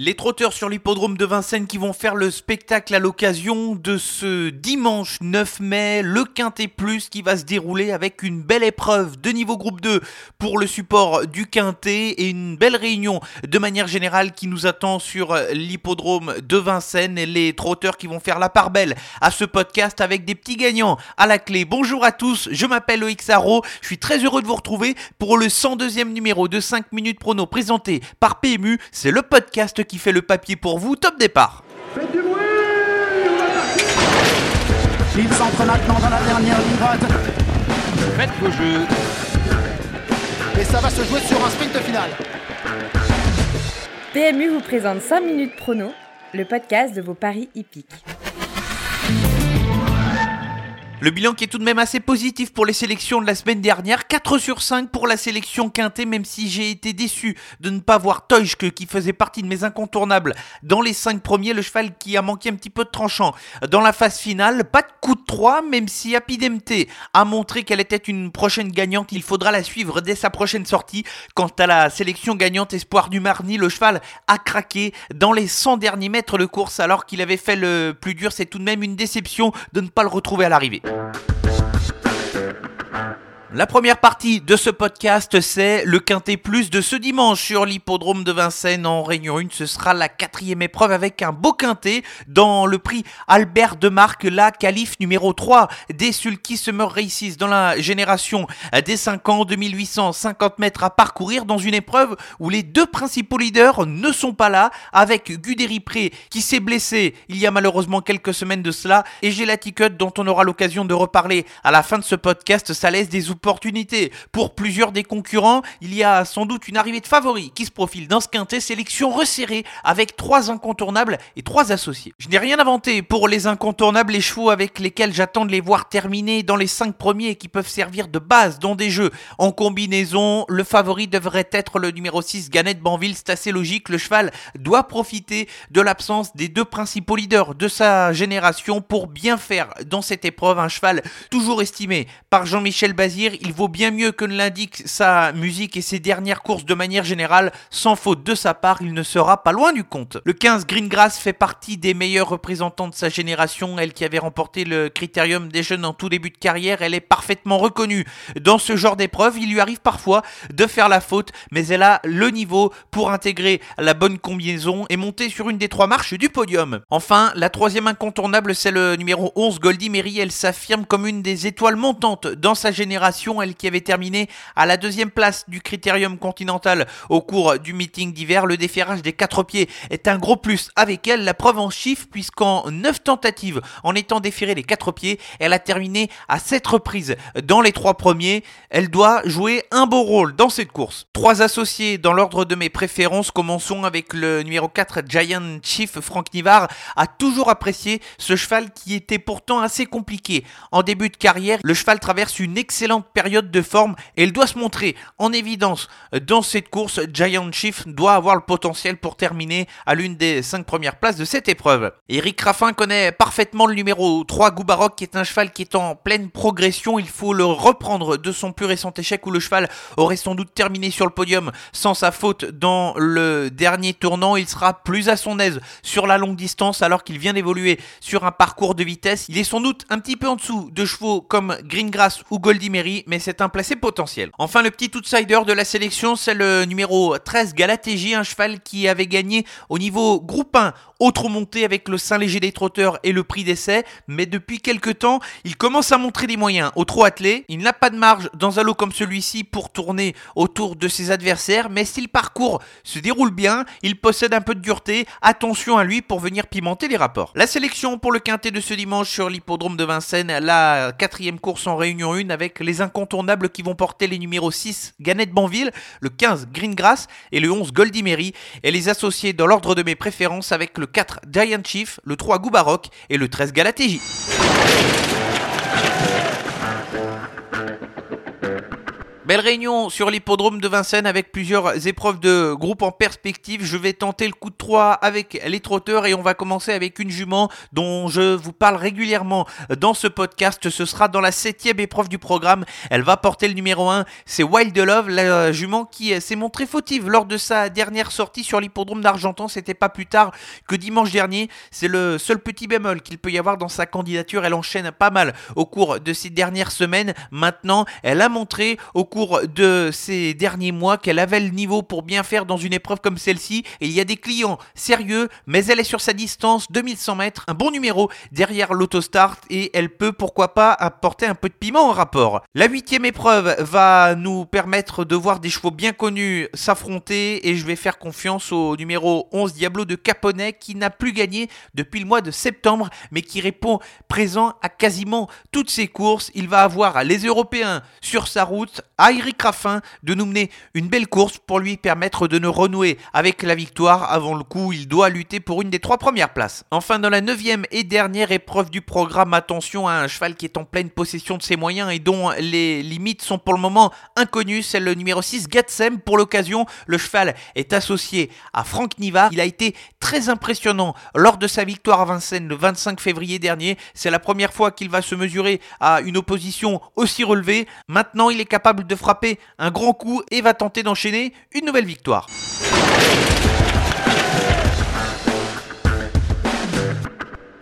Les trotteurs sur l'hippodrome de Vincennes qui vont faire le spectacle à l'occasion de ce dimanche 9 mai, le Quintet Plus qui va se dérouler avec une belle épreuve de niveau groupe 2 pour le support du Quintet et une belle réunion de manière générale qui nous attend sur l'hippodrome de Vincennes. Et les trotteurs qui vont faire la part belle à ce podcast avec des petits gagnants à la clé. Bonjour à tous, je m'appelle Loïc je suis très heureux de vous retrouver pour le 102e numéro de 5 minutes prono présenté par PMU, c'est le podcast qui fait le papier pour vous. Top départ. Faites du bruit Il s'entre maintenant dans la dernière ligne droite. Faites vos jeux. Et ça va se jouer sur un sprint final. PMU vous présente 5 minutes prono, le podcast de vos paris hippiques. Le bilan qui est tout de même assez positif pour les sélections de la semaine dernière, 4 sur 5 pour la sélection quintée, même si j'ai été déçu de ne pas voir Teuschke qui faisait partie de mes incontournables dans les 5 premiers, le cheval qui a manqué un petit peu de tranchant dans la phase finale, pas de coup de 3, même si Apidemte a montré qu'elle était une prochaine gagnante, il faudra la suivre dès sa prochaine sortie. Quant à la sélection gagnante Espoir du Marni, le cheval a craqué dans les 100 derniers mètres de course alors qu'il avait fait le plus dur, c'est tout de même une déception de ne pas le retrouver à l'arrivée. Thank you. La première partie de ce podcast, c'est le Quintet Plus de ce dimanche sur l'hippodrome de Vincennes en Réunion 1. Ce sera la quatrième épreuve avec un beau Quintet dans le prix Albert de Marque, la qualif numéro 3 des Sulky Summer Races dans la génération des 5 ans, 2850 mètres à parcourir dans une épreuve où les deux principaux leaders ne sont pas là avec Guderi Pré qui s'est blessé il y a malheureusement quelques semaines de cela et Gelaticut dont on aura l'occasion de reparler à la fin de ce podcast. Pour plusieurs des concurrents. Il y a sans doute une arrivée de favoris qui se profile dans ce quintet, sélection resserrée avec trois incontournables et trois associés. Je n'ai rien inventé pour les incontournables, les chevaux avec lesquels j'attends de les voir terminer dans les cinq premiers qui peuvent servir de base dans des jeux en combinaison. Le favori devrait être le numéro 6, Ganette Banville, c'est assez logique. Le cheval doit profiter de l'absence des deux principaux leaders de sa génération pour bien faire dans cette épreuve. Un cheval toujours estimé par Jean-Michel Bazir il vaut bien mieux que ne l'indique sa musique et ses dernières courses de manière générale. Sans faute de sa part, il ne sera pas loin du compte. Le 15 Greengrass fait partie des meilleurs représentants de sa génération. Elle qui avait remporté le critérium des jeunes en tout début de carrière, elle est parfaitement reconnue. Dans ce genre d'épreuve, il lui arrive parfois de faire la faute, mais elle a le niveau pour intégrer la bonne combinaison et monter sur une des trois marches du podium. Enfin, la troisième incontournable, c'est le numéro 11 Goldie Mary. Elle s'affirme comme une des étoiles montantes dans sa génération elle qui avait terminé à la deuxième place du Critérium Continental au cours du meeting d'hiver. Le déferrage des quatre pieds est un gros plus avec elle, la preuve en chiffres, puisqu'en 9 tentatives, en étant déférée les quatre pieds, elle a terminé à 7 reprises dans les trois premiers. Elle doit jouer un beau rôle dans cette course. Trois associés dans l'ordre de mes préférences. Commençons avec le numéro 4, Giant Chief. Franck Nivard a toujours apprécié ce cheval qui était pourtant assez compliqué. En début de carrière, le cheval traverse une excellente période de forme et elle doit se montrer en évidence dans cette course. Giant Chief doit avoir le potentiel pour terminer à l'une des 5 premières places de cette épreuve. Eric Raffin connaît parfaitement le numéro 3 Goubaroc qui est un cheval qui est en pleine progression. Il faut le reprendre de son plus récent échec où le cheval aurait sans doute terminé sur le podium sans sa faute dans le dernier tournant. Il sera plus à son aise sur la longue distance alors qu'il vient d'évoluer sur un parcours de vitesse. Il est sans doute un petit peu en dessous de chevaux comme Greengrass ou Goldie Mary mais c'est un placé potentiel. Enfin, le petit outsider de la sélection, c'est le numéro 13 Galatégie, un cheval qui avait gagné au niveau groupe 1 autre montée avec le Saint-Léger des trotteurs et le prix d'essai, mais depuis quelques temps, il commence à montrer des moyens au trop attelé. Il n'a pas de marge dans un lot comme celui-ci pour tourner autour de ses adversaires, mais si le parcours se déroule bien, il possède un peu de dureté. Attention à lui pour venir pimenter les rapports. La sélection pour le quintet de ce dimanche sur l'hippodrome de Vincennes, la quatrième course en réunion 1 avec les incontournables qui vont porter les numéros 6 Ganette Banville, le 15 Greengrass et le 11 Goldie Mary, et les associés dans l'ordre de mes préférences avec le 4 Giant Chief, le 3 Goubaroc et le 13 Galatéji. Belle réunion sur l'hippodrome de Vincennes avec plusieurs épreuves de groupe en perspective. Je vais tenter le coup de 3 avec les trotteurs et on va commencer avec une jument dont je vous parle régulièrement dans ce podcast. Ce sera dans la septième épreuve du programme. Elle va porter le numéro 1. C'est Wild Love, la jument qui s'est montrée fautive lors de sa dernière sortie sur l'hippodrome d'Argentan. C'était pas plus tard que dimanche dernier. C'est le seul petit bémol qu'il peut y avoir dans sa candidature. Elle enchaîne pas mal au cours de ces dernières semaines. Maintenant, elle a montré au cours de ces derniers mois qu'elle avait le niveau pour bien faire dans une épreuve comme celle-ci. Et il y a des clients sérieux, mais elle est sur sa distance, 2100 mètres, un bon numéro derrière l'autostart et elle peut pourquoi pas apporter un peu de piment au rapport. La huitième épreuve va nous permettre de voir des chevaux bien connus s'affronter et je vais faire confiance au numéro 11 Diablo de Caponnet qui n'a plus gagné depuis le mois de septembre mais qui répond présent à quasiment toutes ses courses. Il va avoir les Européens sur sa route à Eric Raffin de nous mener une belle course pour lui permettre de nous renouer avec la victoire. Avant le coup, il doit lutter pour une des trois premières places. Enfin, dans la neuvième et dernière épreuve du programme, attention à un cheval qui est en pleine possession de ses moyens et dont les limites sont pour le moment inconnues. C'est le numéro 6, Gatsem. Pour l'occasion, le cheval est associé à Franck Niva. Il a été très impressionnant lors de sa victoire à Vincennes le 25 février dernier. C'est la première fois qu'il va se mesurer à une opposition aussi relevée. Maintenant, il est capable de frapper un grand coup et va tenter d'enchaîner une nouvelle victoire.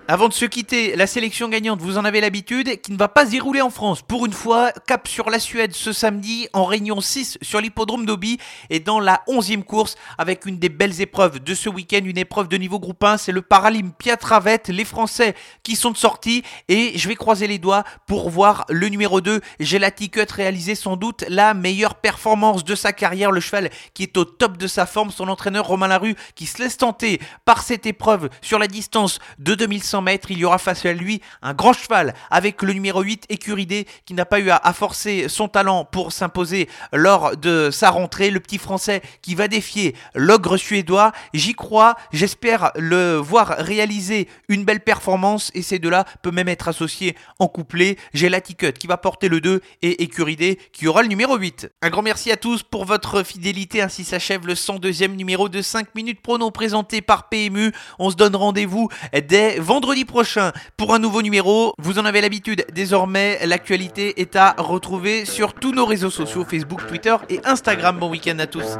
Avant de se quitter, la sélection gagnante, vous en avez l'habitude, qui ne va pas se dérouler en France. Pour une fois, cap sur la Suède ce samedi, en réunion 6 sur l'hippodrome d'Obi, et dans la 11e course, avec une des belles épreuves de ce week-end, une épreuve de niveau groupe 1, c'est le Paralympia Travette, les Français qui sont de sortie, et je vais croiser les doigts pour voir le numéro 2, Gelati Cut, réaliser sans doute la meilleure performance de sa carrière, le cheval qui est au top de sa forme, son entraîneur Romain Larue, qui se laisse tenter par cette épreuve sur la distance de 2100 il y aura face à lui un grand cheval avec le numéro 8 Écuridé qui n'a pas eu à, forcer son talent pour s'imposer lors de sa rentrée. Le petit français qui va défier l'ogre suédois. J'y crois, j'espère le voir réaliser une belle performance et ces deux-là peuvent même être associés en couplet. J'ai la Cut qui va porter le 2 et Écuridé qui aura le numéro 8. Un grand merci à tous pour votre fidélité. Ainsi s'achève le 102e numéro de 5 minutes pronom présenté par PMU. On se donne rendez-vous dès vendredi vendredi prochain pour un nouveau numéro. Vous en avez l'habitude, désormais, l'actualité est à retrouver sur tous nos réseaux sociaux, Facebook, Twitter et Instagram. Bon week-end à tous.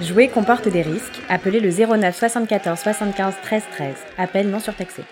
Jouer comporte des risques. Appelez le 09 74 75 13 13. Appel non surtaxé.